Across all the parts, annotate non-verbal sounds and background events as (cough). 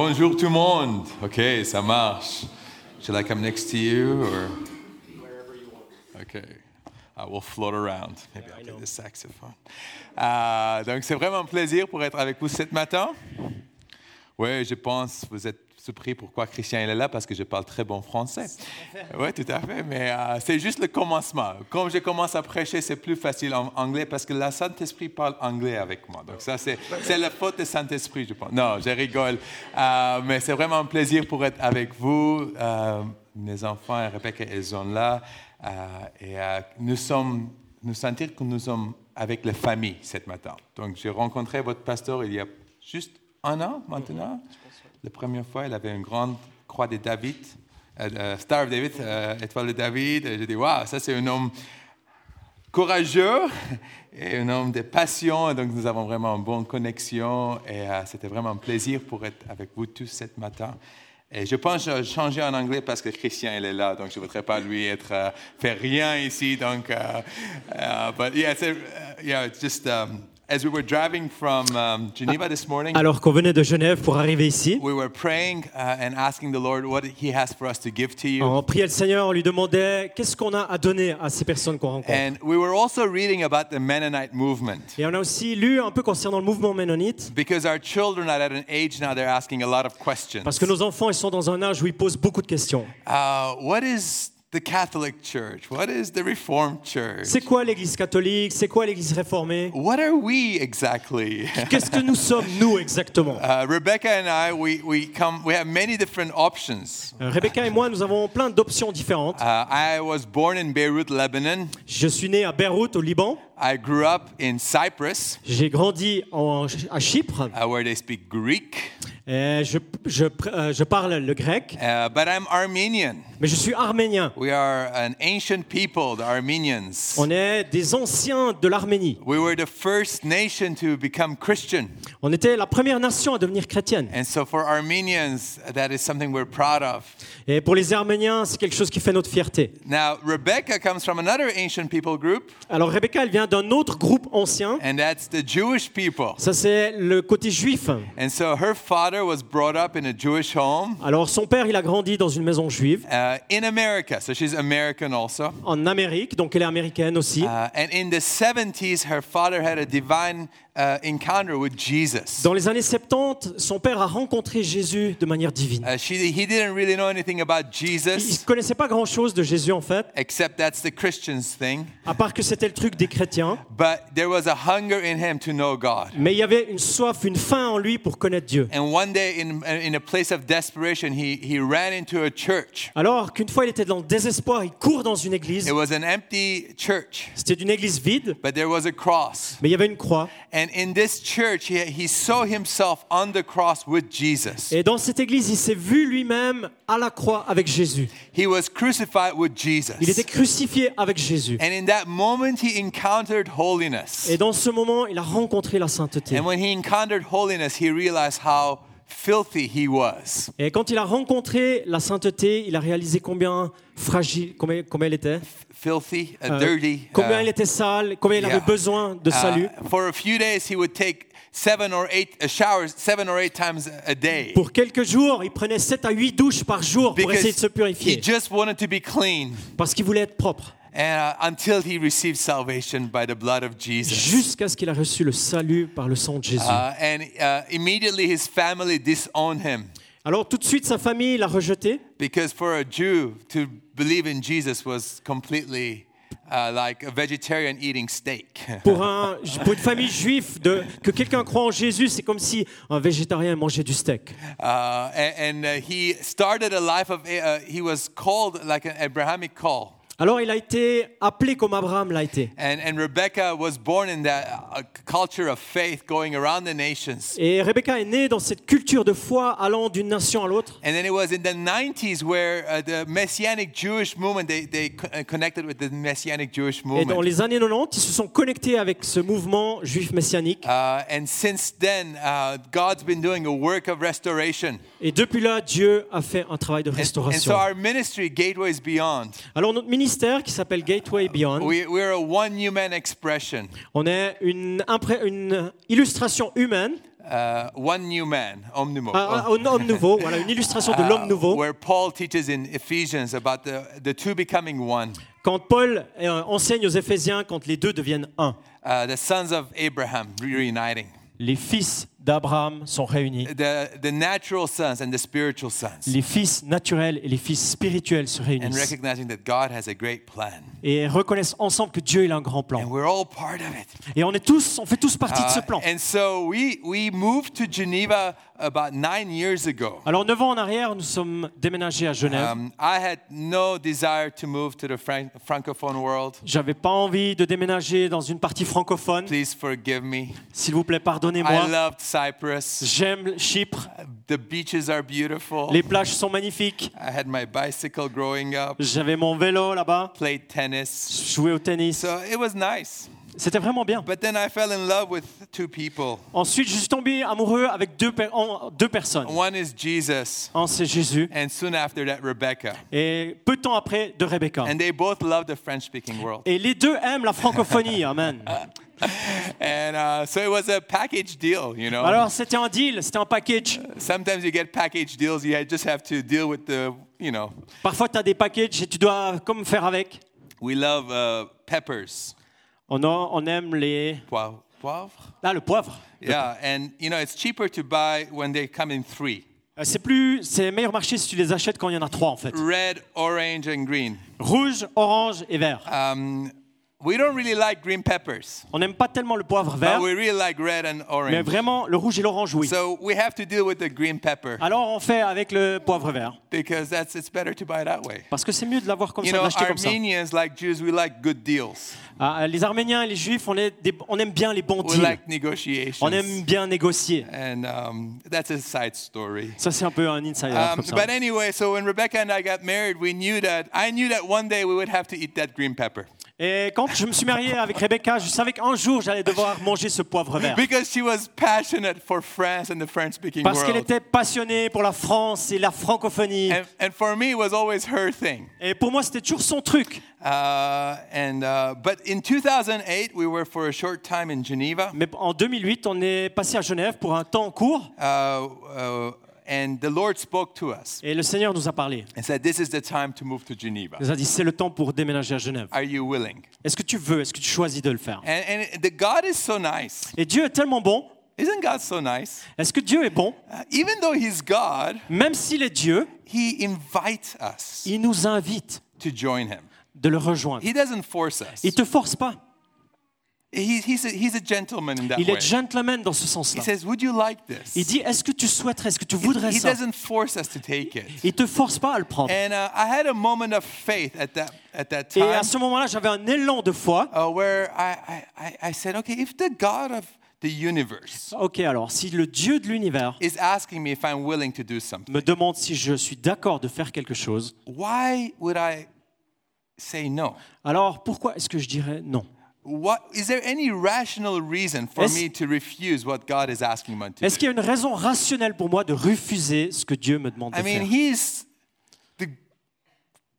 Bonjour tout le monde. Ok, ça marche. Should I come next to you or? wherever you want. Okay. I will float around. Maybe I'll play the saxophone. Euh, donc, c'est vraiment un plaisir pour être avec vous ce matin. Oui, je pense vous êtes surpris pourquoi Christian il est là, parce que je parle très bon français. Oui, tout à fait, mais euh, c'est juste le commencement. Comme je commence à prêcher, c'est plus facile en anglais parce que le Saint-Esprit parle anglais avec moi. Donc ça, c'est, la faute du Saint-Esprit, je pense. Non, je rigole. Euh, mais c'est vraiment un plaisir pour être avec vous. Euh, mes enfants et Rebecca, ils sont là. Et nous sommes, nous sentir que nous sommes avec la famille ce matin. Donc, j'ai rencontré votre pasteur il y a juste un an maintenant. La première fois, il avait une grande croix de David, euh, Star of David, euh, étoile de David. Et j'ai dit, waouh, ça c'est un homme courageux et un homme de passion. Donc, nous avons vraiment une bonne connexion. Et euh, c'était vraiment un plaisir pour être avec vous tous ce matin. Et je pense changer en anglais parce que Christian il est là, donc je ne voudrais pas lui euh, faire rien ici. Donc, but yeah, uh, yeah, just um, as we were driving from um, Geneva this morning, Alors qu'on venait de Genève pour arriver ici, we were praying uh, and asking the Lord what He has for us to give to you. on priait le Seigneur, on lui demandait qu'est-ce qu'on a à donner à ces personnes qu'on rencontre. And we were also reading about the Mennonite movement Et on a aussi lu un peu concernant le mouvement ménonite, because our children are at an age now they're asking a lot of questions. parce que nos enfants ils sont dans un âge où ils posent beaucoup de questions. Uh, what is the Catholic Church? What is the Reformed Church? C'est quoi l'Église catholique? C'est quoi l'Église réformée? What are we exactly? (laughs) Qu'est-ce que nous sommes nous exactement? Uh, Rebecca and I, we, we come. We have many different options. Euh, Rebecca et moi, nous avons plein d'options différentes. Uh, I was born in Beirut, Lebanon. Je suis né à Beyrouth, au Liban. I grew up in Cyprus, J'ai grandi en- à Chypre. uh, where they speak Greek. Je, je, euh, je parle le grec, Uh, but I'm Armenian. Mais je suis arménien. We are an ancient people, the Armenians. On est des anciens de l'Arménie. We were the first nation to become Christian, On était la première nation à devenir chrétienne. and so for Armenians, that is something we're proud of. Et pour les Arméniens, c'est quelque chose qui fait notre fierté. Now, Rebecca comes from another ancient people group, Alors Rebecca, elle vient d'un autre groupe ancien. and that's the Jewish people. Ça, c'est le côté juif. And so her father was brought up in a Jewish home Alors son père, il a grandi dans une maison juive uh, in America. So she's American also. en Amérique, donc elle est américaine aussi. Uh, and in the 70s, her father had a divine uh, encounter with Jesus. Dans les années 70, son père a rencontré Jésus de manière divine. Uh, she, he didn't really know anything about Il ne Jesus, connaissait pas grand-chose de Jésus en fait, except that's the Christian's thing. à part que c'était le truc des chrétiens. But there was a hunger in him to know God. Mais il y avait une soif, une faim en lui pour connaître Dieu. And one day, in, in a place of desperation, he, he ran into a church. Alors qu'une fois il était dans le désespoir, il court dans une église. It was an empty church, C'était une église vide, but there was a cross. mais il y avait une croix. And in this church, he, he saw himself on the cross with Jesus. Et dans cette église, il s'est vu lui-même à la croix avec Jésus. He was crucified with Jesus. Il était crucifié avec Jésus. And in that moment, he encountered holiness. Et dans ce moment, il a rencontré la sainteté. And when he encountered holiness, he realized how filthy he was. Et quand il a rencontré la sainteté, il a réalisé combien fragile, combien, combien elle était, Filthy, uh, euh, dirty. combien uh, elle était sale, combien il yeah. avait besoin de salut? uh, for a few days, he would take seven or eight uh, showers, seven or eight times a day. Pour quelques jours, il prenait 7 à 8 douches par jour pour essayer de se he purifier, just wanted to be clean. parce qu'il voulait être propre, uh, until he received salvation by the blood of Jesus. jusqu'à ce qu'il a reçu le salut par le sang de Jésus. Uh, and uh, immediately his family disowned him Alors tout de suite, sa famille l'a rejeté, because for a Jew to believe in Jesus was completely uh, like a vegetarian eating steak. (laughs) Pour, un, pour une famille juive, de, que quelqu'un croit en Jésus, c'est comme si un végétarien mangeait du steak. Uh, and and uh, he started a life of, uh, he was called like an Abrahamic call. Alors il a été appelé comme Abraham l'a été. And, and Rebecca was born in that uh, culture of faith going around the nations. Et Rebecca est née dans cette culture de foi allant d'une nation à l'autre. And then it was in the 90s where uh, the Messianic Jewish movement, they, they co- uh, connected with the Messianic Jewish Et dans movement. les années 90, ils se sont connectés avec ce mouvement juif messianique. Uh, and since then, uh, God's been doing a work of restoration. Et depuis là, Dieu a fait un travail de And, and so restauration. our ministry, Gateways Beyond, Alors notre ministère qui s'appelle Gateway Beyond, we, we're a one human expression. on est une, illustration humaine uh, one new man, homme nouveau. Un, un homme nouveau, voilà, une illustration de (laughs) Uh, l'homme nouveau. where Paul teaches in Ephesians about the, the two becoming one. Quand Paul euh, enseigne aux Éphésiens quand les deux deviennent un. Uh, the sons of Abraham reuniting. Les fils d'Abraham sont réunis. The, the natural sons and the spiritual sons. Les fils naturels et les fils spirituels se And réunissent recognizing that God has a great plan. et reconnaissent ensemble que Dieu il a un grand And plan. we're all part of it. Et on est tous, on fait tous partie de ce Uh, plan. and so we, we moved to Geneva about nine years ago. Alors neuf ans en arrière, nous sommes déménagés à Genève. Um, I had no desire to move to the Fran- francophone world. J'avais pas envie de déménager dans une partie francophone. Please forgive me. S'il vous plaît, I pardonnez-moi. loved Cyprus. J'aime Chypre. The beaches are beautiful. Les plages sont magnifiques. I had my bicycle growing up, J'avais mon vélo là-bas. played tennis. Jouais au tennis. So it was nice. C'était vraiment bien. But then I fell in love with two people. Ensuite, je suis tombé amoureux avec deux, per- en- deux personnes. One is Jesus, Un, c'est Jésus. and soon after that, Rebecca. Et peu de temps après, de Rebecca. And they both love the French speaking world. Et les deux aiment la francophonie. Amen. (laughs) And uh, so it was a package deal, you know. Alors, c'était un deal, c'était un package. Sometimes you get package deals, you just have to deal with the, you know. Parfois, tu as des packages et tu dois comme faire avec. We love uh, peppers, On, a- on aime les. poivre. poivre? Ah, le poivre. Yeah, and you know, it's cheaper to buy when they come in three Euh, C'est plus, c'est meilleur marché si tu les achètes quand il y en a trois en fait. red, orange, and green. Rouge, orange et vert. Um, we don't really like green peppers, On n'aime pas tellement le poivre vert, but we really like red and mais orange. vraiment le rouge et l'orange oui. So we have to deal with the green pepper Alors on fait avec le poivre vert because that's it's better to buy that way. parce que c'est mieux de l'avoir comme You ça, de know, l'acheter comme ça. Armenians, like Jews, we like good deals. Ah, les Arméniens et les Juifs, on, est des- on aime bien les bons We deals. like negotiations. On aime bien négocier. And um, that's a side story. Ça c'est un peu un insider Um, but anyway, so when Rebecca and I got married, we knew that I knew that one day we would have to eat that green pepper Et quand je me suis marié avec Rebecca, je savais qu'un jour j'allais devoir manger ce poivre vert. because she was passionate for France and the French-speaking Parce qu'elle était passionnée pour la France et la francophonie. And, and for me, it was always her thing. Et pour moi, c'était toujours son truc. Uh, and uh, but in 2008, we were for a short time in Geneva, Mais en 2008, on est passé à Genève pour un temps court uh, uh, and the Lord spoke to us et le Seigneur nous a parlé. and said, "This is the time to move to Geneva. Il nous a dit c'est le temps pour déménager à Genève. Are you willing?" Est-ce que tu veux Est-ce que tu choisis de le faire? And, and the God is so nice. Et Dieu est tellement bon. Isn't God so nice? Est-ce que Dieu est bon? Uh, even though He's God, Même s'il est Dieu, He invites us il nous invite to join Him. de le rejoindre. He doesn't force us. Il te force pas. He, he's, a, he's a gentleman in that Il way. est gentleman dans ce He sens-là. says, Would you like this? Il dit est-ce que tu souhaiterais, est-ce que tu voudrais He ça? doesn't force us to take it. Il te force pas à le prendre. And uh, I had a moment of faith at that, at that Et time à ce moment-là, j'avais un élan de foi. uh, where I, I, I- I said, Okay, if the God of the universe Ok, alors si le Dieu de l'univers is asking me if I'm willing to do something, me demande si je suis d'accord de faire quelque chose, why would I say no? alors pourquoi est-ce que je dirais non? What, is there any rational reason for Est-ce- me to refuse what God is asking me to Est-ce do? qu'il y a une raison rationnelle pour moi de refuser ce que Dieu me demande de I mean, faire He's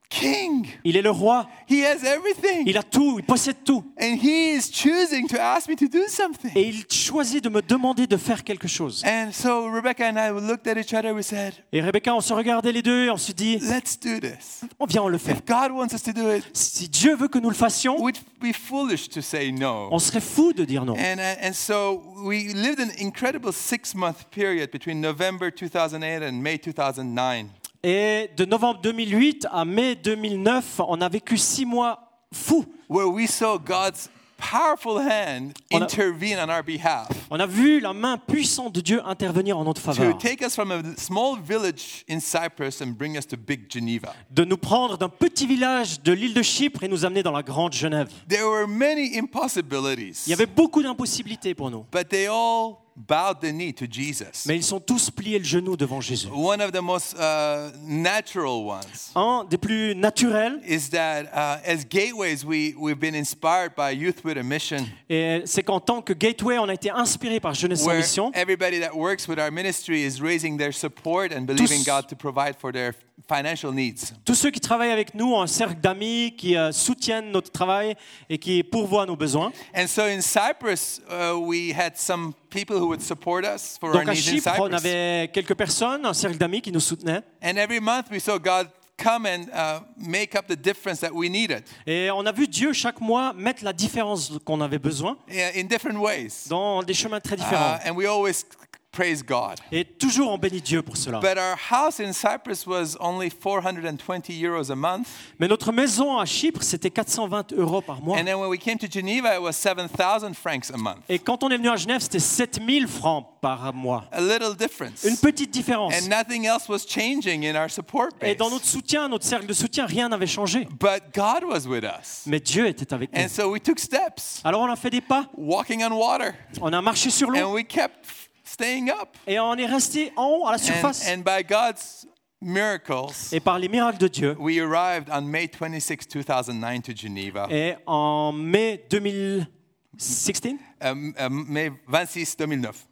king. Il est le roi, He has everything. il a tout, il possède tout. And He is choosing to ask me to do something. Et il choisit de me demander de faire quelque chose. And so Rebecca and I looked at each other. We said, Et Rebecca, on se regardait les deux et on se dit, let's do this. on vient, on le fait. If God wants us to do it, Si Dieu veut que nous le fassions, we'd be foolish to say no. on serait fou de dire non. And, uh, and so we lived an incredible six month period between November 2008 and May 2009. Et de novembre 2008 à mai 2009, on a vécu six mois fous. where we saw God's powerful hand On a- intervene on our behalf On a vu la main puissante de Dieu intervenir en notre to faveur, take us from a small village in Cyprus and bring us to big Geneva. de nous prendre d'un petit village de l'île de Chypre et nous amener dans la grande Genève. There were many impossibilities, Il y avait beaucoup d'impossibilités pour nous, but they all bowed the knee to Jesus. mais ils sont tous pliés le genou devant Jésus. One of the most uh, natural ones Un des plus naturels, is that uh, as gateways, we, we've been inspired by Youth with a Mission, et c'est qu'en tant que Gateway, on a été inspiré par Jeunesse en where Mission. everybody that works with our ministry is raising their support and believing Tous- God to provide for their financial needs. Tous ceux qui travaillent avec nous ont un cercle d'amis qui euh, soutiennent notre travail et qui pourvoient nos besoins. And so in Cyprus, uh, we had some people who would support us for our Donc à needs in Chypre, on Cyprus. avait quelques personnes, un cercle d'amis qui nous soutenaient. And every month we saw God come and uh, make up the difference that we needed Et on a vu Dieu chaque mois mettre la différence qu'on avait besoin in in different ways. dans des chemins très différents. Uh, and we always praise God. Et toujours on bénit Dieu pour cela. But our house in Cyprus was only 420 euros a month. Mais notre maison à Chypre, c'était 420 euros par mois. And then when we came to Geneva, it was 7,000 francs a month. Et quand on est venu à Genève, c'était 7000 francs par mois. A little difference. Une petite différence. And nothing else was changing in our support Et base. dans notre soutien, notre cercle de soutien, rien n'avait changé. But God was with us. Mais Dieu était avec nous. And so we took steps, Alors on a fait des pas, walking on water, on a marché sur and l'eau we kept staying up. et on est resté en haut à la And, surface. and by God's miracles, Et par les miracles de Dieu, we arrived on May 26, 2009 to Geneva. et en mai 2016, Um, um, May 26, 2009.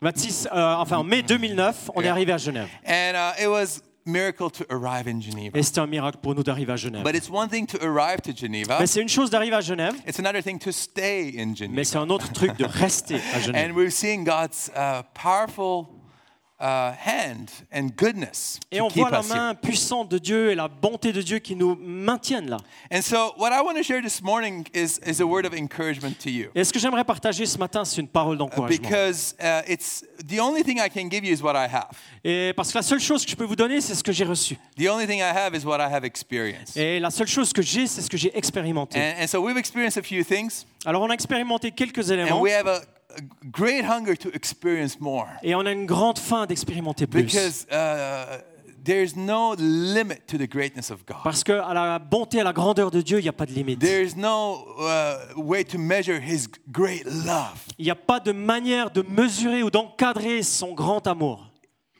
26, euh, enfin en mai 2009, on est Yeah. arrivé à Genève. And uh, it was miracle to arrive in Geneva. Et c'était un miracle pour nous d'arriver à Genève. But it's one thing to arrive to Geneva. Mais c'est une chose d'arriver à Genève, It's another thing to stay in Geneva. mais c'est un autre truc de rester à (laughs) Genève. And we're seeing God's uh, powerful uh, hand and goodness Et on voit la main puissante de Dieu et la bonté de Dieu qui nous maintiennent là. And so, what I want to share this morning is, is a word of encouragement to you. Et ce que j'aimerais partager ce matin, c'est une parole d'encouragement. Because uh, it's the only thing I can give you is what I have. Et parce que la seule chose que je peux vous donner, c'est ce que j'ai reçu. The only thing I have is what I have experienced. Et la seule chose que j'ai, c'est ce que j'ai expérimenté. And, and so, we've experienced a few things, Alors on a expérimenté quelques éléments we have a, a great hunger to experience more. et on a une grande faim d'expérimenter plus. Because uh, there's no limit to the greatness of God. Parce que à la bonté, à la grandeur de Dieu, il n'y a pas de limite. There's no uh, way to measure His great love. Il n'y a pas de manière de mesurer ou d'encadrer son grand amour.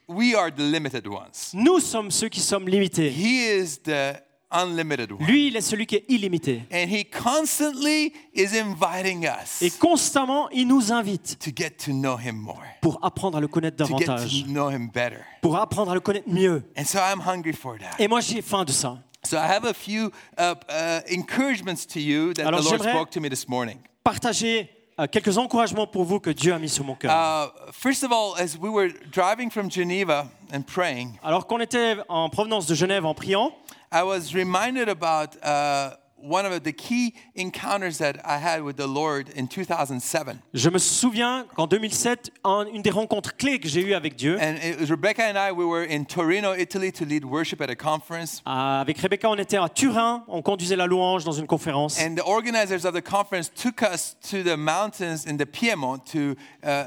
We are the limited ones. Nous sommes ceux qui sommes limités. He is the unlimited one. Lui, il est celui qui est illimité. And He constantly is inviting us Et constamment, il nous invite to get to know Him more, pour apprendre à le connaître to get davantage, to know Him better. pour apprendre à le connaître mieux. And so I'm hungry for that. Et moi, j'ai faim de ça. So I have a few uh, uh, encouragements to you that Alors, the Lord j'aimerais- spoke to me this morning. Partager euh, quelques encouragements pour vous que Dieu a mis sur mon cœur. Uh, first of all, as we were driving from Geneva and praying, Alors qu'on était en provenance de Genève en priant, I was reminded about uh, one of the key encounters that I had with the Lord in 2007. je me souviens qu'en 2007, en- une des rencontres clés que j'ai eues avec Dieu, And it was Rebecca and I, we were in Torino, Italy to lead worship at a conference. euh, avec Rebecca, on était à Turin, on conduisait la louange dans une conférence. And the organizers of the conference took us to the mountains in the Piedmont to uh,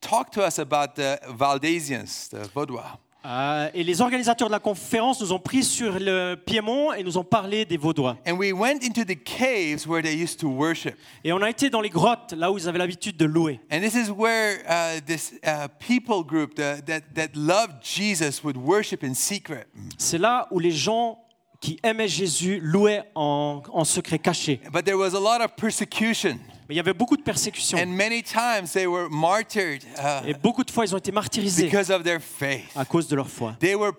talk to us about the Valdesians, the Vaudois. Euh, et les organisateurs de la conférence nous ont pris sur le Piémont et nous ont parlé des Vaudois. And we went into the caves where they used to worship. Et on a été dans les grottes, là où ils avaient l'habitude de louer. And this is where uh, this uh, people group that, that, that loved Jesus would worship in secret. C'est là où les gens qui aimaient Jésus louaient en, en secret caché. But there was a lot of persecution. Mais il y avait beaucoup de persécutions. And many times they were martyred uh, Et beaucoup de fois, ils ont été martyrisés because of their faith. à cause de leur foi. They were.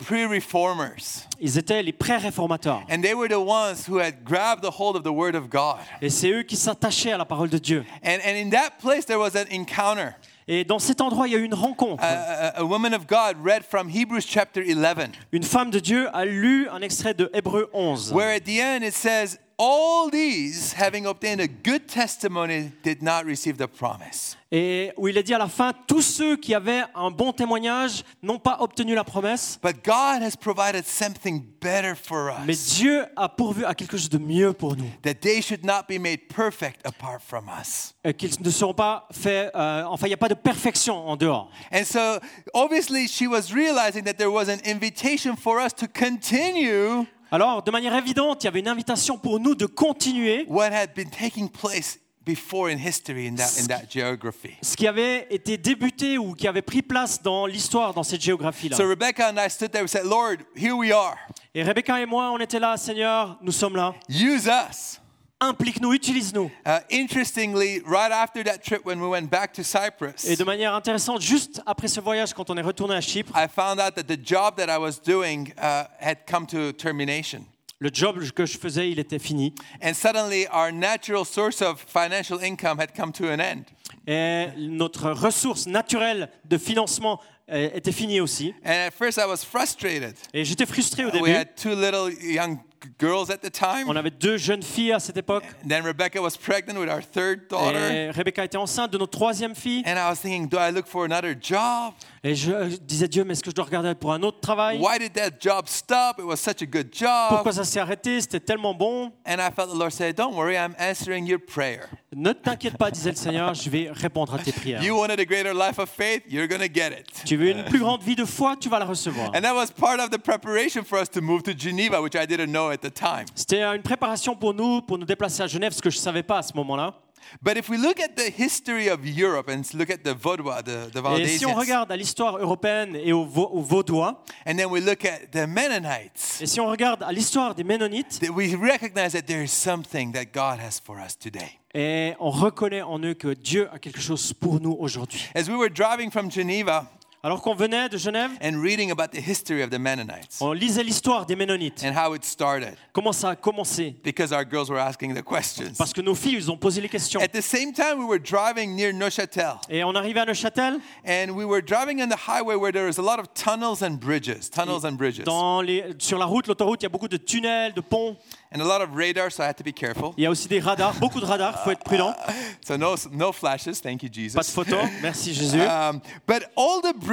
Ils étaient les pré-réformateurs. And they were the ones who had grabbed the hold of the Word of God. Et c'est eux qui s'attachaient à la parole de Dieu. And, and in that place, there was an encounter. Et dans cet endroit, il y a eu une rencontre. A, a, a woman of God read from Hebrews chapter 11, Une femme de Dieu a lu un extrait de Hébreu 11. where at the end it says, All these, having obtained a good testimony, did not receive the promise. Et où il est dit à la fin, tous ceux qui avaient un bon témoignage n'ont pas obtenu la promesse, But God has provided something better for us. mais Dieu a pourvu à quelque chose de mieux pour nous. that they should not be made perfect apart from us. Et Qu'ils ne seront pas faits, euh, enfin il n'y a pas de perfection en dehors. And so, obviously, she was realizing that there was an invitation for us to continue Alors, de manière évidente, il y avait une invitation pour nous de continuer what had been taking place before in history in that, in that geography. ce qui avait été débuté ou qui avait pris place dans l'histoire, dans cette géographie-là. So, Rebecca and I stood there and said, Lord, here we are. Et Rebecca et moi, on était là, Seigneur, nous sommes là. Use us. Implique-nous, utilise-nous. Uh, interestingly, right after that trip, when we went back to Cyprus, Et de manière intéressante, juste après ce voyage, quand on est retourné à Chypre, I found out that the job that I was doing uh, had come to termination. le job que je faisais, il était fini. And suddenly, our natural source of financial income had come to an end. Et notre ressource naturelle de financement euh, était finie aussi. And at first, I was frustrated. Et j'étais frustré au We début. had two little young girls at the time. On avait deux jeunes filles à cette époque. Then Rebecca was pregnant with our third daughter. Et Rebecca était enceinte de notre troisième fille. And I was thinking, do I look for another job? Et je disais, Dieu, mais est-ce que je dois regarder pour un autre travail? Why did that job stop? It was such a good job. Pourquoi ça s'est arrêté? C'était tellement bon. And I felt the Lord say, Don't worry, I'm answering your prayer. Ne t'inquiète pas, disait le Seigneur, je vais répondre à tes prières. You wanted a greater life of faith, you're going to get it. Tu veux une plus grande vie de foi, tu vas la recevoir. And that was part of the preparation for us to move to Geneva, which I didn't know at the time. C'était une préparation pour nous, pour nous déplacer à Genève, ce que je ne savais pas à ce moment-là. But if we look at the history of Europe and look at the Vaudois, the, the Et si on regarde à l'histoire européenne et aux, Vau- aux Vaudois, and then we look at the Mennonites, et si on regarde à l'histoire des Ménonites, that we recognize that there is something that God has for us today. et on reconnaît en eux que Dieu a quelque chose pour nous aujourd'hui. As we were driving from Geneva Alors qu'on venait de Genève, and reading about the history of the Mennonites on lisait l'histoire des Ménonites. and how it started, Comment ça a commencé? Because our girls were asking the questions. Parce que nos filles, ils ont posé les questions. At the same time, we were driving near Neuchâtel, Et on arrivait à Neuchâtel, and we were driving on the highway where there was a lot of tunnels and bridges, tunnels and bridges, dans les, sur la route, l'autoroute, il y a beaucoup de tunnels, de ponts. and a lot of radar, so I had to be careful. Il y a aussi des radars, beaucoup de radars, il faut être prudent. (laughs) So no, no flashes, thank you, Pas de Jesus. photos, merci Jésus. (laughs) Um, but all the bridges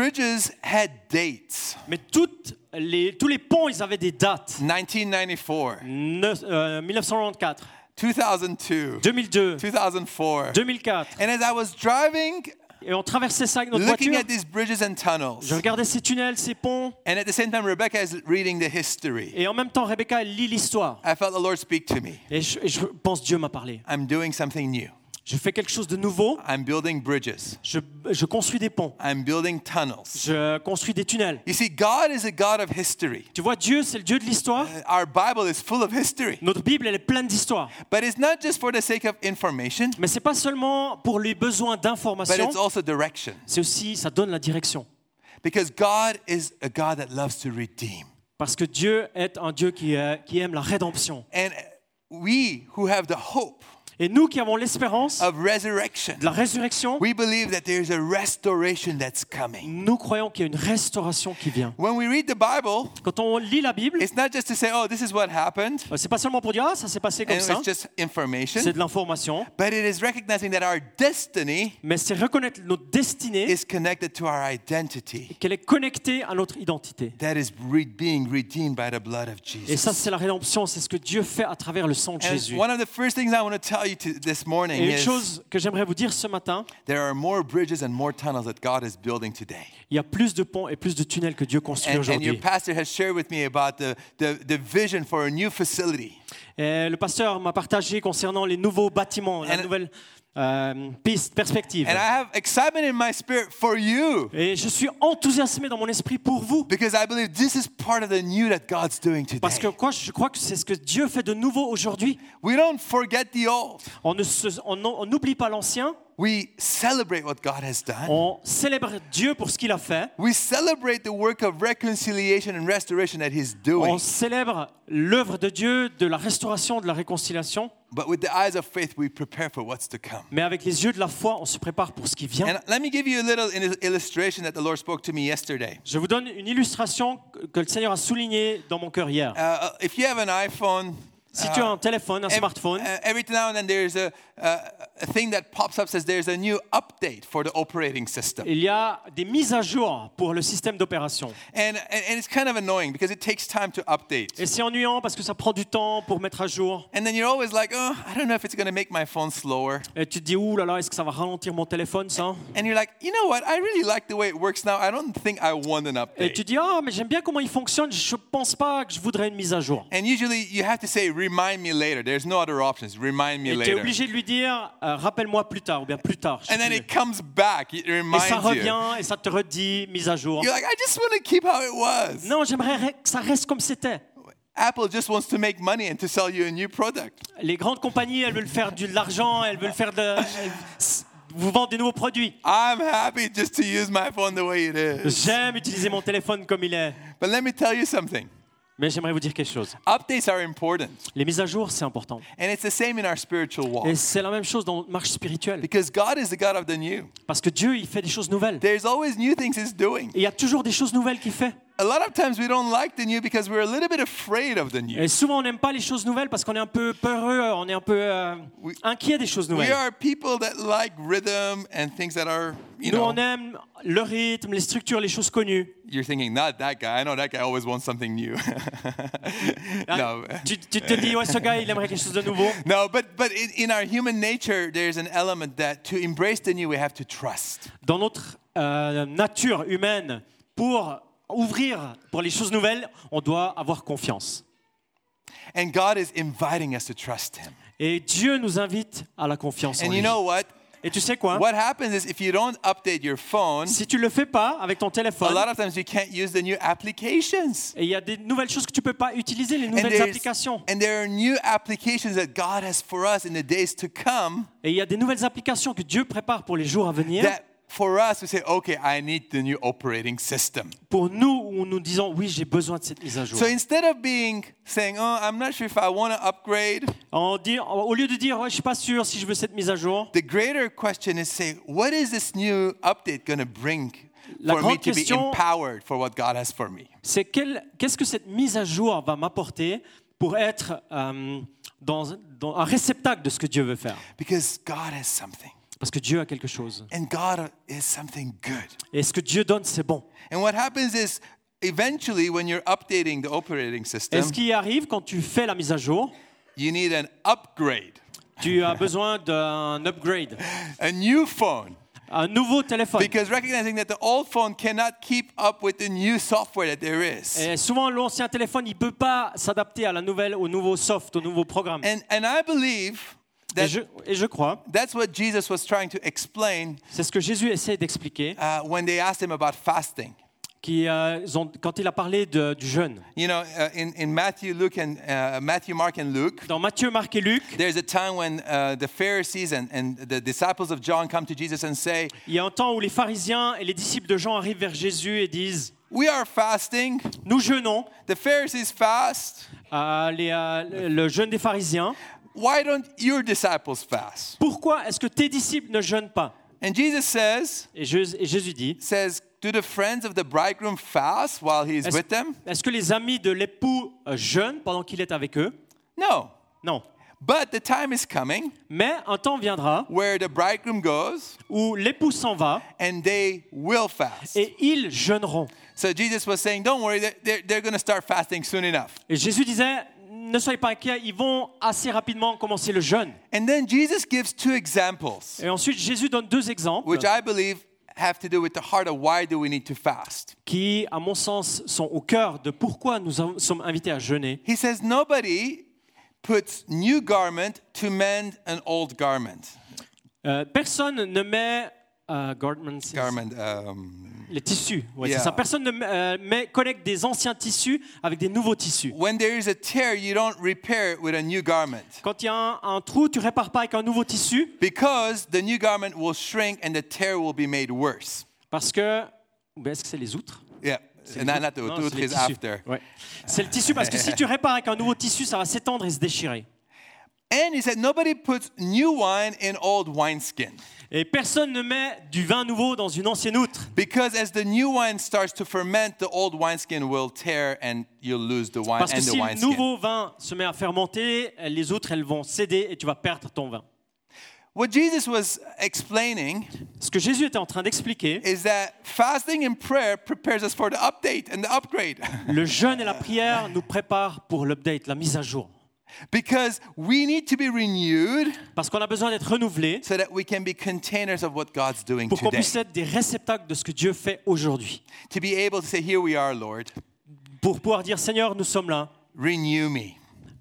had dates. Mais toutes les, tous les ponts, ils avaient des dates. 1994, Neuf- euh, 1994, 2002, 2002, 2004. 2004. And as I was driving, Et on traversait ça avec notre looking voiture. at these bridges and tunnels. Je regardais ces tunnels, ces ponts. and at the same time, Rebecca is reading the history. Et en même temps, Rebecca, lit l'histoire. I felt the Lord speak to me. Et je, et je pense Dieu m'a parlé. I'm doing something new. Je fais quelque chose de nouveau. I'm building bridges. Je, je construis des ponts. I'm building tunnels. Je construis des tunnels. You see, God is a God of history. Tu vois, Dieu, c'est le Dieu de l'histoire. Uh, Our Bible is full of history. Notre Bible, elle est pleine d'histoires. But it's not just for the sake of information, Mais c'est pas seulement pour les besoins but d'information. it's also direction. C'est aussi, ça donne la direction. Because God is a God that loves to redeem. Parce que Dieu est un Dieu qui, euh, qui aime la rédemption. And we who have the hope Et nous qui avons l'espérance of resurrection, de la résurrection, we believe that there's a restoration that's coming. nous croyons qu'il y a une restauration qui vient. When we read the Bible, Quand on lit la Bible, it's not just to say, oh, this is what happened, euh, pas seulement pour dire ah ça s'est passé comme ça, it's just information, c'est de l'information, but it is recognizing that our destiny mais c'est reconnaître notre destinée, is connected to our identity qu'elle est connectée à notre identité. that is re- being redeemed by the blood of Et ça, Jesus. c'est la rédemption, c'est ce que Dieu fait à travers le sang de Jésus. One of the first things I want to tell you this morning Et une is chose que j'aimerais vous dire ce matin, there are more bridges and more tunnels that God is building today. il y a plus de ponts et plus de tunnels que Dieu construit And, and your aujourd'hui. pastor has shared with me about the, the, the vision for a new facility. Et le pasteur m'a partagé concernant les nouveaux bâtiments, la nouvelle euh, piste, perspective. And I have excitement in my spirit for you Et je suis enthousiasmé dans mon esprit pour vous. because I believe this is part of the new that God's doing Parce que quoi, je crois que c'est ce que Dieu fait de nouveau aujourd'hui. We don't forget the old. On n'oublie pas l'ancien, We celebrate what God has done. on célèbre Dieu pour ce qu'il a fait, We celebrate the work of reconciliation and restoration that He's on doing. célèbre l'œuvre de Dieu, de la restauration, de la réconciliation, But with the eyes of faith, we prepare for what's to come. mais avec les yeux de la foi, on se prépare pour ce qui vient. And let me give you a little illustration that the Lord spoke to me yesterday. Je vous donne une illustration que- que le Seigneur a soulignée dans mon cœur hier. Uh, if you have an iPhone, Si tu as un téléphone, un smartphone, uh, every now and then there's a, a, a thing that pops up says there's a new update for the operating system. il y a des mises à jour pour le système d'opération. And, and, it's kind of annoying because it takes time to update. Et c'est ennuyant parce que ça prend du temps pour mettre à jour. And then you're always like, oh, I don't know if it's going to make my phone slower. Et tu te dis, ouh là là, est-ce que ça va ralentir mon téléphone, ça? And you're like, you know what? I really like the way it works now. I don't think I want an Et tu update. dis, ah, mais j'aime bien comment il fonctionne, je pense pas que je voudrais une mise à jour. And usually you have to say, remind me later. There's no other options. Remind me Et tu es later. obligé de lui dire, euh, rappelle-moi plus tard, ou bien plus tard. je sais And then plus. it comes back. It Et reminds ça you. revient et ça te redit, mise à jour. You're like, I just want to keep how it was. Non, j'aimerais re- que ça reste comme c'était. Apple just wants to make money and to sell you a new product. Les grandes compagnies, elles veulent faire de l'argent, elles veulent faire de. elles- vous vendre des nouveaux produits. I'm happy just to use my phone the way it is. J'aime utiliser mon téléphone comme il est. But let me tell you something. Mais j'aimerais vous dire quelque chose. Updates are important. Les mises à jour, c'est important. And it's the same in our spiritual walk. Et c'est la même chose dans notre marche spirituelle. Because God is the God of the new. Parce que Dieu, il fait des choses nouvelles. There's always new things He's doing. Et il y a toujours des choses nouvelles qu'il fait. A lot of times we don't like the new because we're a little bit afraid of the new. Et souvent, on n'aime pas les choses nouvelles parce qu'on est un peu peureux, on est un peu euh, inquiet des choses We nouvelles. are people that like rhythm and things that are, you Nous, know, on aime le rythme, les structures, les choses connues. you're thinking, not that guy. I know that guy always wants something new. (laughs) No. Tu, tu te dis, ouais, ce gars, il aimerait quelque chose de nouveau. (laughs) No, but, but in, in our human nature, there's an element that to embrace the new, we have to trust. Dans notre euh, nature humaine, pour ouvrir pour les choses nouvelles, on doit avoir confiance. And God is inviting us to trust Him. Et Dieu nous invite à la confiance en lui. you know what? Et tu sais quoi? What happens is if you don't update your phone, Si tu le fais pas avec ton a téléphone, lot of times you can't use the new applications. et il y a des nouvelles choses que tu peux pas utiliser, les And, nouvelles applications. and there are new applications that God has for us in the days to come Et il y a des nouvelles applications que Dieu prépare pour les jours à venir. that for us we say, okay, I need the new operating system. Pour nous, où nous disons, oui, j'ai besoin de cette mise à jour. So instead of being saying, oh, I'm not sure if I want to upgrade, On dit- au lieu de dire, ouais, je suis pas sûr si je veux cette mise à jour, the greater question is say, what is this new update going to bring La for me grande to be empowered for what God has for me? c'est qu'est-ce que cette mise à jour va m'apporter pour être euh, dans, dans un réceptacle de ce que Dieu veut faire? Because God has something. Parce que Dieu a quelque chose. And God is something good. Et ce que Dieu donne, c'est bon. And what happens is eventually when you're updating the operating Et system, ce qui arrive quand tu fais la mise à jour, you need an upgrade, tu as besoin d'un upgrade, (laughs) a new phone. un nouveau téléphone. Because recognizing that the old phone cannot keep up with the new software that there is. Et souvent, l'ancien téléphone, il ne peut pas s'adapter à la nouvelle, au nouveau soft, au nouveau programme. And, and I believe Et that je, et je crois, that's what Jesus was trying to explain c'est ce que Jésus essaie d'expliquer, uh, when they asked him about fasting. qui, ils ont- quand il a parlé de- du jeûne. You know, uh, in, in Matthew, Luke, and uh, Matthew, Mark, and Luke, Dans Matthieu, Marc et Luc, there's a time when uh, the Pharisees and, and the disciples of John come to Jesus and say, il y a un temps où les pharisiens et les disciples de Jean arrivent vers Jésus et disent We are fasting. Nous jeûnons, The Pharisees fast. euh, les, euh, le jeûne des pharisiens. Why don't your disciples fast? Pourquoi est-ce que tes disciples ne jeûnent pas? And Jesus says, et, Je- et Jésus dit says, Do the friends of the bridegroom fast while he is Est-ce with them? est-ce que les amis de l'époux euh, jeûnent pendant qu'il est avec eux? No. Non. But the time is coming Mais un temps viendra where the bridegroom goes où l'époux s'en va and they will fast. et ils jeûneront. So Jesus was saying, Don't worry, they're, they're, they're going to start fasting soon enough. Et Jésus disait, ne soyez pas inquiets, ils vont assez rapidement commencer le jeûne. And then Jesus gives two examples, Et ensuite, Jésus donne deux exemples which I believe have to do with the heart of why do we need to fast. qui, à mon sens, sont au cœur de pourquoi nous sommes invités à jeûner. He says, Nobody puts new garment to mend an old garment. Euh, personne ne met garments, c'est- Garment. Um, les tissus. Ouais, Yeah. c'est ça. Personne ne euh, met- connecte des anciens tissus avec des nouveaux tissus. when there is a tear, you don't repair it with a new garment Quand il y a un, un trou, tu répares pas avec un nouveau tissu because the new garment will shrink and the tear will be made worse. parce que. ou bien Est-ce que c'est les outres? Yeah. C'est. Ouais. C'est le tissu parce que si tu répares avec un nouveau tissu, ça va s'étendre et se déchirer. And he said, nobody puts new wine in old wineskin. Et personne ne met du vin nouveau dans une ancienne outre. Because as the new wine starts to ferment, the old wineskin will tear and you'll lose the wine Parce que and the si le wineskin. nouveau vin se met à fermenter, les autres, elles vont céder et tu vas perdre ton vin. What Jesus was explaining Ce que Jésus était en train d'expliquer, is that fasting and prayer prepares us for the update and the upgrade. le jeûne et la prière nous préparent pour l'update, la mise à jour. Because we need to be renewed Parce qu'on a besoin d'être renouvelé so that we can be containers of what God's doing pour qu'on today. puisse être des réceptacles de ce que Dieu fait aujourd'hui. To be able to say, Here we are, Lord, Pour pouvoir dire Seigneur, nous sommes là, renew me,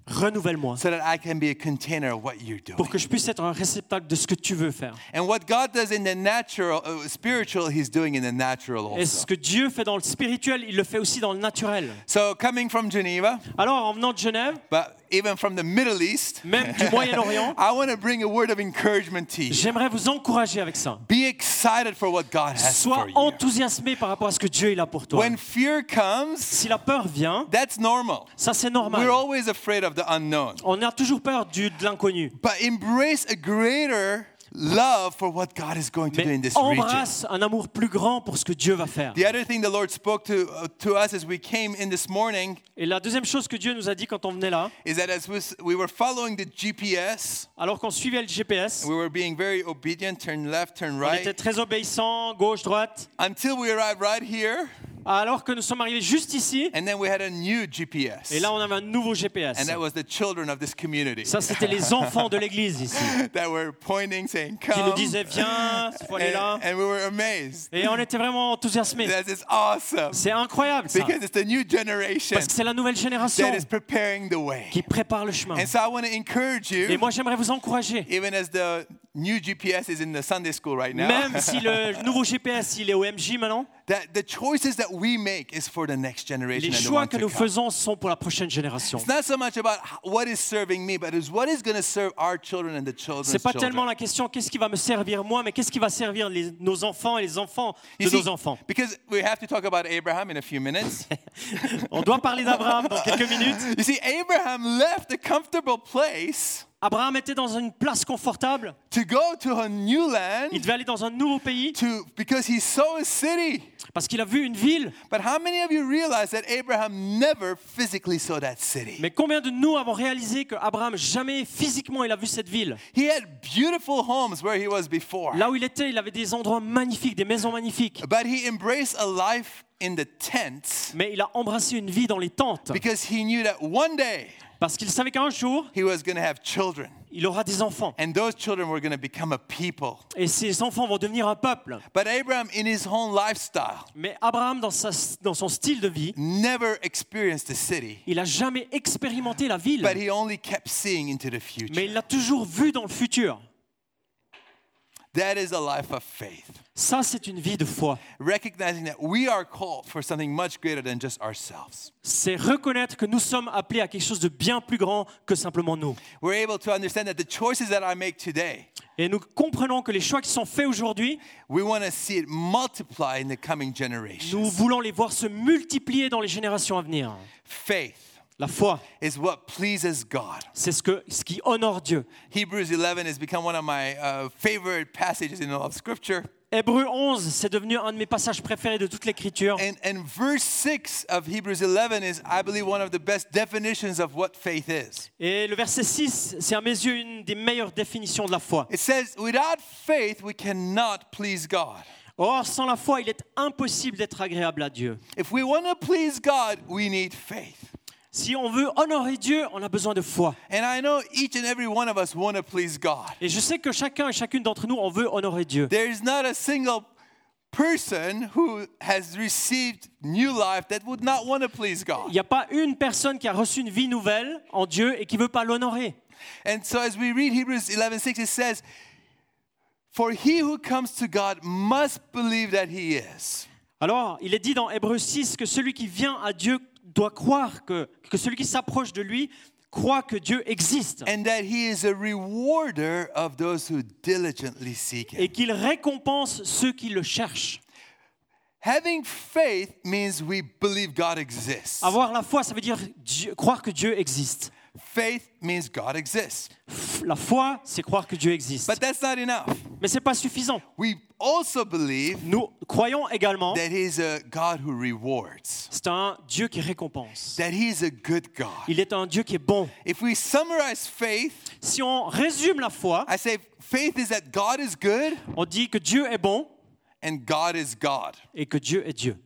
renouvelle-moi. so that I can be a container of what you're doing. Pour que je puisse être un réceptacle de ce que tu veux faire. And what God does in the natural, uh, spiritual, He's doing in the natural Et ce also. que Dieu fait dans le spirituel, il le fait aussi dans le naturel. So coming from Geneva, Alors, en venant de Genève, but even from the Middle East, même du Moyen-Orient, (laughs) I want to bring a word of encouragement to you. j'aimerais vous encourager avec ça. Be excited for what God has Sois for you. enthousiasmé par rapport à ce que Dieu il a pour toi. When fear comes, Si la peur vient, that's normal. ça c'est We're normal. always afraid of the unknown. On a toujours peur du, de l'inconnu. But embrace a greater love for what God is going to do in this region. embrasse un amour plus grand pour ce que Dieu va faire. The other thing the Lord spoke to, uh, to us as we came in this morning Et la deuxième chose que Dieu nous a dit quand on venait là, is that as we, we were following the GPS, alors qu'on suivait le GPS, we were being very obedient, turn left, turn on était right, très obéissants, gauche, droite, until we arrived right here, alors que nous sommes arrivés juste ici, and then we had a new GPS. et là on avait un nouveau GPS. And that was the children of this community Ça, c'était les (laughs) enfants de l'église ici, that were pointing, saying, qui nous disaient viens, (laughs) il faut aller là. And, and we were amazed. Et on était vraiment enthousiasmés. That is awesome. C'est incroyable ça, Because it's the new generation parce que c'est la nouvelle génération that is preparing the way. qui prépare le chemin. And so I want to encourage Et you, moi, j'aimerais vous encourager, even as the new GPS is in the Sunday school right now, même si le (laughs) nouveau GPS il est au MJ maintenant, that the choices that we make is for the next generation les and the choix que nous faisons sont pour la prochaine génération. It's not so much about what is serving me, but it's what is going to serve our children and the children's C'est pas children. tellement la question qu'est-ce qui va me servir moi, mais qu'est-ce qui va servir les- nos enfants et les enfants de You see, nos enfants. because we have to talk about Abraham in a few minutes. (laughs) On doit parler d'Abraham dans quelques (laughs) minutes. you see, Abraham left a comfortable place Abraham était dans une place confortable. to go to a new land Il devait aller dans un nouveau pays to because he saw a city. parce qu'il a vu une ville. But how many of you realize that Abraham never physically saw that city? Mais combien de nous avons réalisé que Abraham jamais physiquement il a vu cette ville? He had beautiful homes where he was before. Là où il était, il avait des endroits magnifiques, des maisons magnifiques. But he embraced a life in the tents Mais il a embrassé une vie dans les tentes because he knew that one day parce qu'il savait qu'un jour, he was going to have children. il aura des enfants. And those children were going to become a people. Et ces enfants vont devenir un peuple. But Abraham, in his own lifestyle, Mais Abraham, dans, sa- dans son style de vie, never experienced the city, il n'a jamais expérimenté la ville. but he only kept seeing into the Mais future. il l'a toujours vu dans le futur. That is a life of faith. Ça, c'est une vie de foi. Recognizing that we are called for something much greater than just ourselves. C'est reconnaître que nous sommes appelés à quelque chose de bien plus grand que simplement nous. We're able to understand that the choices that I make today, Et nous comprenons que les choix qui sont faits aujourd'hui, we want to see it multiply in the coming nous generations. voulons les voir se multiplier dans les générations à venir. Faith La foi, is what pleases God. c'est ce, que, ce qui honore Dieu. Hebrews 11 has become one of my uh, favorite passages in all of Scripture. Hébreu 11, c'est devenu un de mes passages préférés de toute l'Écriture. And, and verse 6 of Hebrews 11 is, I believe, one of the best definitions of what faith is. Et le verset 6, c'est à mes yeux une des meilleures définitions de la foi. It says, Without faith, we cannot please God. Or, sans la foi, il est impossible d'être agréable à Dieu. If we want to please God, we need faith. Si on veut honorer Dieu, on a besoin de foi. And I know each and every one of us want to please God. Et je sais que chacun et chacune d'entre nous, on veut honorer Dieu. There is not a single person who has received new life that would not want to please Il God. n'y a pas une personne qui a reçu une vie nouvelle en Dieu et qui ne veut pas l'honorer. And so as we read Hebrews 11:6 it says for he who comes to God must believe that he is. Alors, il est dit dans Hébreu 6 que celui qui vient à Dieu doit croire que, que celui qui s'approche de lui croit que Dieu existe And that he is a rewarder of those who diligently seek him. et qu'il récompense ceux qui le cherchent. Having faith means we believe God exists. Avoir la foi, ça veut dire Dieu- croire que Dieu existe. Faith means God exists. La foi, c'est croire que Dieu existe. But that's not enough. Mais ce n'est pas suffisant. We also believe Nous croyons également that he's a God who rewards. c'est un Dieu qui récompense. That he's a good God. Il est un Dieu qui est bon. If we summarize faith, Si on résume la foi, I say faith is that God is good on dit que Dieu est bon and God is God. et que Dieu est Dieu.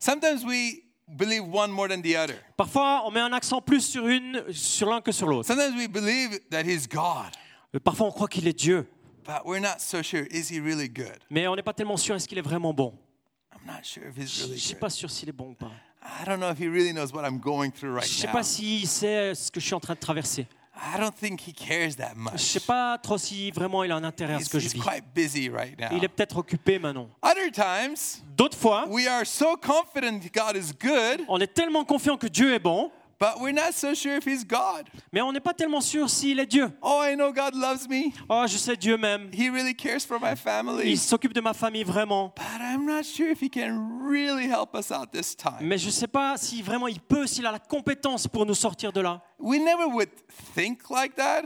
Sometimes we believe one more than the other. Parfois, on met un accent plus sur une, sur l'un que sur l'autre. Sometimes we believe that he's God, Euh, Parfois, on croit qu'il est Dieu, but we're not so sure. Is he really good? mais on n'est pas tellement sûr est-ce qu'il est vraiment bon? I'm not sure if he's Je ne really suis good. pas sûr s'il est bon ou pas. I don't know if he really knows what I'm going through Je right ne sais now. pas s'il sait ce que je suis en train de traverser. I don't think he cares that Je ne much. sais pas trop si vraiment il a un intérêt à ce He's, que je vis. quite busy right now. Il est peut-être occupé maintenant. Other times, D'autres fois, we are so confident God is good, on est tellement confiant que Dieu est bon, but we're not so sure if He's God. Mais on n'est pas tellement sûr s'il est Dieu. Oh, I know God loves me. Oh, je sais Dieu m'aime. He really cares for my family. Il s'occupe de ma famille vraiment. But I'm not sure if He can really help us out this time. Mais je ne sais pas si vraiment il peut, s'il a la compétence pour nous sortir de là. We never would think like that.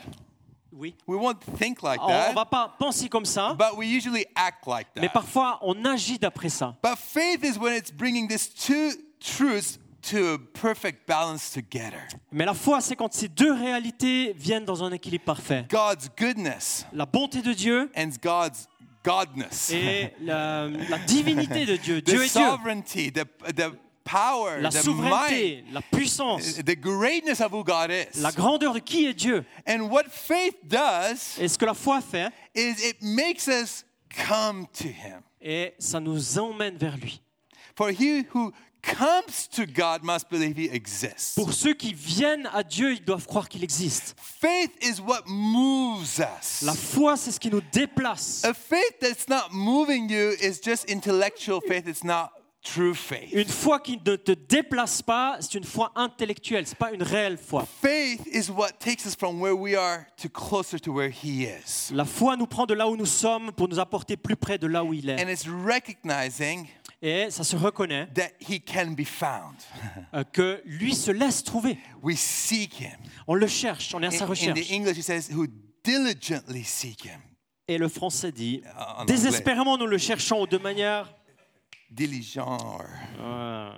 Oui. We won't think like On ne that. va pas penser comme ça, But we usually act like mais that. parfois on agit d'après ça. But faith is when it's bringing these two truths to a perfect balance together Mais la foi, c'est quand ces deux réalités viennent dans un équilibre parfait. God's goodness La bonté de Dieu and God's godness. et (laughs) la, la divinité de Dieu. Dieu The est Dieu. sovereignty, the, the power, La the might, souveraineté, la puissance, the greatness of who God is. la grandeur de qui est Dieu. And what faith does Et ce que la foi fait, is it makes us come to Him. et ça nous emmène vers lui. For he who comes to God must believe He exists. Pour ceux qui viennent à Dieu, ils doivent croire qu'il existe. Faith is what moves us. La foi, c'est ce qui nous déplace. A faith that's not moving you is just intellectual faith. It's not true faith. Une foi qui ne te déplace pas, c'est une foi intellectuelle, c'est pas une réelle foi. Faith is what takes us from where we are to closer to where He is. La foi nous prend de là où nous sommes pour nous apporter plus près de là où il est. And it's recognizing Et ça se reconnaît that He can be found. (laughs) euh, que lui se laisse trouver. We seek Him. On le cherche, on est à sa In, in recherche. the English, it says, who diligently seek Him. Et le français dit, anglais. désespérément nous le cherchons de manière Diligent euh,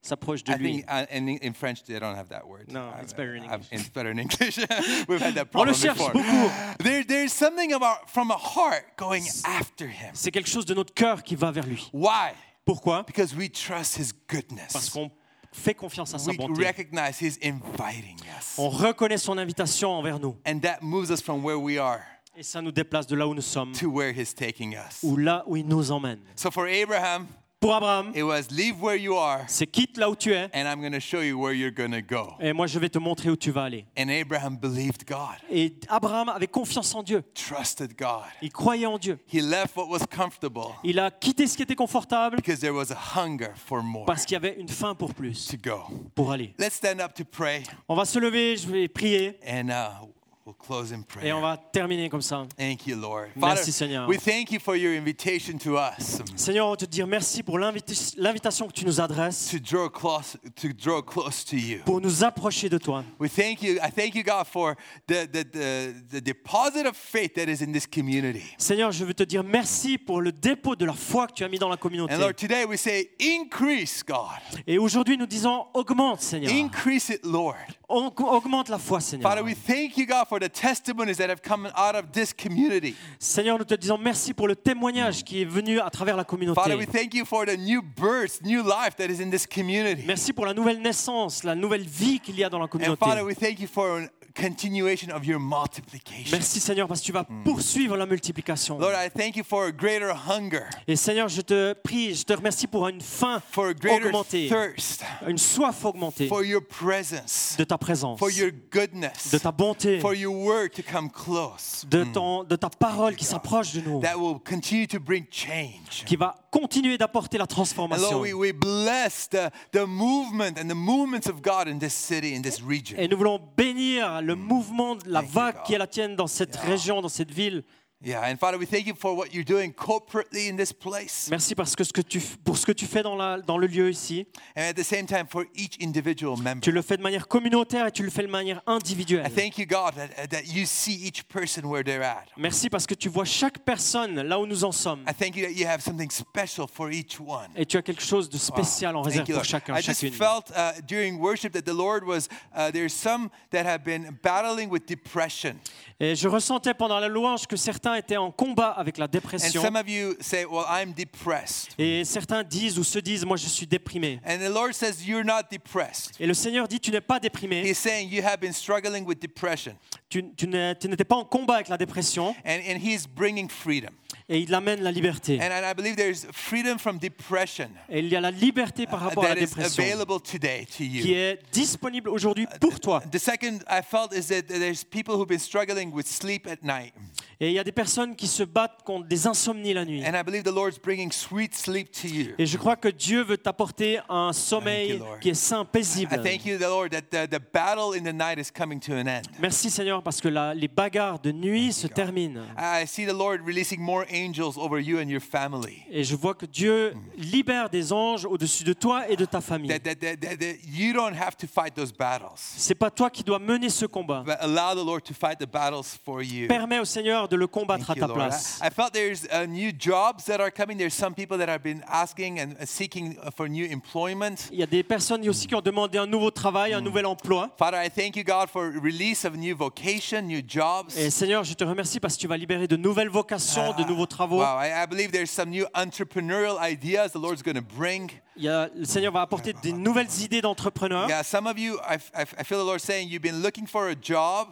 s'approche de I lui. think uh, in, in French they don't have that word. No, it's better in English. It's better in English. (laughs) We've had that On le problem cherche before. beaucoup. There, there's something about from a heart going after him. C'est quelque chose de notre cœur qui va vers lui. Why? Pourquoi Because we trust his Parce goodness. qu'on fait confiance à sa We bonté. recognize he's inviting us. On reconnaît son invitation envers nous. And that moves us from where we are Et ça nous déplace de là où nous sommes to where he's taking us. ou là où il nous emmène. So for Abraham, Pour Abraham, it was leave where you are c'est quitte là où tu es and I'm going to show you where you're going to go. et moi je vais te montrer où tu vas aller. And Abraham believed God, Et Abraham avait confiance en Dieu. trusted God. Il croyait en Dieu. He left what was comfortable Il a quitté ce qui était confortable because there was a hunger for more parce qu'il y avait une faim pour plus, to go. pour aller. Let's stand up to pray On va se lever, je vais prier and uh, we'll close in et prayer. on va terminer comme ça. Thank you, Lord. Merci, Seigneur. we thank you for your invitation to us Seigneur, on te dire merci pour l'invita- l'invitation que tu nous adresses to draw close to draw close to you. pour nous approcher de toi. We thank you. I thank you, God, for the, the, the, the deposit of faith that is in this community. Seigneur, je veux te dire merci pour le dépôt de la foi que tu as mis dans la communauté. And Lord, today we say, increase, God. Et aujourd'hui, nous disons augmente, Seigneur. Increase it, Lord. Aug- Augmente la foi, Seigneur. Father, we thank you, God, for the testimonies that have come out of this community. Seigneur, nous te disons merci pour le témoignage qui est venu à travers la Father, we communauté. thank you for the new birth, new life that is in this community. Merci pour la nouvelle naissance, la nouvelle vie qu'il y a dans la And communauté. Father, we thank you for a continuation of your multiplication. Merci Seigneur parce que tu vas poursuivre la multiplication. Lord, I thank you for a greater hunger, Et Seigneur, je te prie, je te remercie pour une faim for a greater augmentée, thirst, une soif augmentée for your presence, de ta présence, for your goodness, de ta bonté, for your word to come close. de, ton, de ta parole qui s'approche de nous, That will continue to bring change. qui va continuer d'apporter la And transformation. Lord, we, we bless the, the movement and the movements of God in this city, in this region. Et nous voulons bénir le mouvement, la Thank you, vague God. qui est la tienne dans cette région, dans cette ville. Yeah, and Father, we thank you for what you're doing corporately in this place. Merci parce que ce que tu, pour ce que tu fais dans, la, dans le lieu ici. And at the same time, for each individual member. Tu le fais de manière communautaire et tu le fais de manière I individuelle. thank you, God, that, that you see each person where they're at. Merci parce que tu vois chaque personne là où nous en sommes. I thank you that you have something special for each one. Et tu as quelque chose de spécial en réserve Thank pour chacun, I just chacune. felt uh, during worship that the Lord was, uh, there's some that have been battling with depression. Et je ressentais pendant la louange que certains étaient en combat avec la And dépression. some of you say, Well, I'm depressed. Et certains disent ou se disent, moi je suis déprimé. And the Lord says, You're not depressed. Et le Seigneur dit, tu n'es pas déprimé. He's saying you have been struggling with depression. tu, tu n'es- tu n'étais pas en combat avec la dépression and, and He's bringing freedom. Et il amène la liberté. And, and I believe there's freedom from depression Et il y a la liberté par rapport à la dépression available today to qui est disponible aujourd'hui pour toi. The second I felt is that there's people who've been struggling with sleep at night. Et il y a des personnes qui se battent contre des insomnies la nuit. And I believe the Lord's bringing sweet sleep to you. Et je crois que Dieu veut t'apporter un sommeil qui est sain, I paisible. thank you, the Lord, that the, the battle in the night is coming to an end. Merci Seigneur parce que la- les bagarres de nuit se terminent. I see the Lord releasing more angels over you and your family. Et je vois que Dieu libère des anges au-dessus de toi et de ta famille. That, that, that, that, you don't have to fight those battles, C'est pas toi qui dois mener ce combat. but allow the Lord to fight the battles for you. Permets au Seigneur de le combattre à Thank you, ta Lord. place. I, I felt there's uh, new jobs that are coming. There's some people that have been asking and uh, seeking uh, for new employment. Il y a des personnes aussi qui ont demandé un nouveau travail, un nouvel emploi. Father, I thank you, God, for release of new vocation, new jobs. Et Seigneur, je te remercie parce que tu vas libérer de nouvelles vocations, de nouveaux travaux. Wow, I, I believe there's some new entrepreneurial ideas the Lord's going to bring. Il y a- le Seigneur va apporter des nouvelles idées d'entrepreneurs. Yeah, some of you, I, feel the Lord saying you've been looking for a job,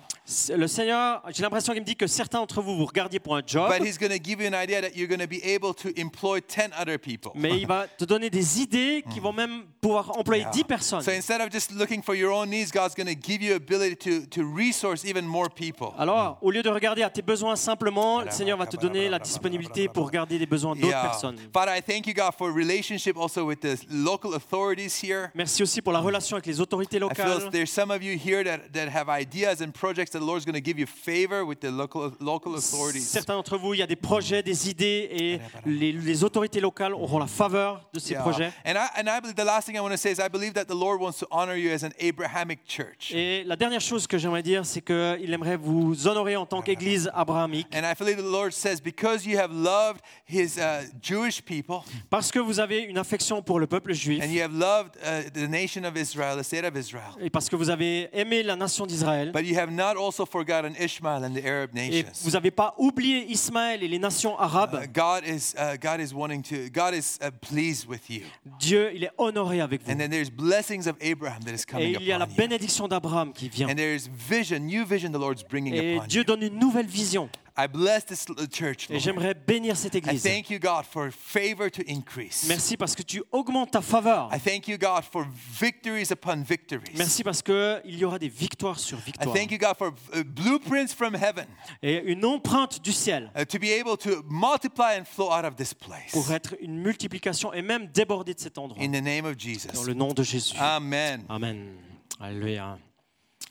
Le Seigneur, j'ai l'impression qu'il me dit que certains d'entre vous, vous regardiez pour un job, but He's going to give you an idea that you're going to be able to employ 10 other people. mais il va te donner des idées qui vont même pouvoir employer 10 personnes. So instead of just looking for your own needs, God's going to give you ability to, to resource even more people. Alors, au lieu de regarder à tes besoins simplement, le Seigneur va te donner la disponibilité pour regarder les besoins d'autres Yeah. personnes. I thank you, God, for relationship also with the local authorities here. Merci aussi pour la relation avec les autorités I feel locales. there's some of you here that, that have ideas and projects that the Lord's going to give you favor with the local local authorities. Certains d'entre vous, il y a des projets, des idées, et les, les autorités locales auront la faveur de ces Yeah. projets. And I, and I believe the last thing I want to say is I believe that the Lord wants to honor you as an Abrahamic church. Et la dernière chose que j'aimerais dire, c'est qu'il aimerait vous honorer en tant qu'Église abrahamique, And I believe the Lord says because you have loved His uh, Jewish people parce que vous avez une affection pour le peuple juif, and you have loved uh, the nation of Israel, the state of Israel, et parce que vous avez aimé la nation d'Israël, but you have not also forgotten Ishmael and the Arab et nations. vous n'avez pas oublié Ismaël et les nations Uh, arabes, God is uh, God is wanting to God is uh, pleased with you. Dieu, il est honoré avec vous. And then there's blessings of Abraham that is Et coming il y a la bénédiction d'Abraham qui vient. And there's vision, new vision the Lord's bringing Et upon Dieu you. donne une nouvelle vision. I bless this l- church, Et j'aimerais bénir cette I Église. thank you, God, for favor to increase. Merci parce que tu augmentes ta faveur. I thank you, God, for victories upon victories. Merci parce qu'il y aura des victoires sur I victoires. thank you, God, for uh, blueprints from heaven Et une empreinte du ciel uh, to be able to multiply and flow out of this place. pour être une multiplication et même déborder de cet endroit. In the name of Dans Jesus. le nom de Jésus. Amen. Amen. Alléluia.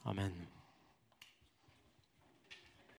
Amen.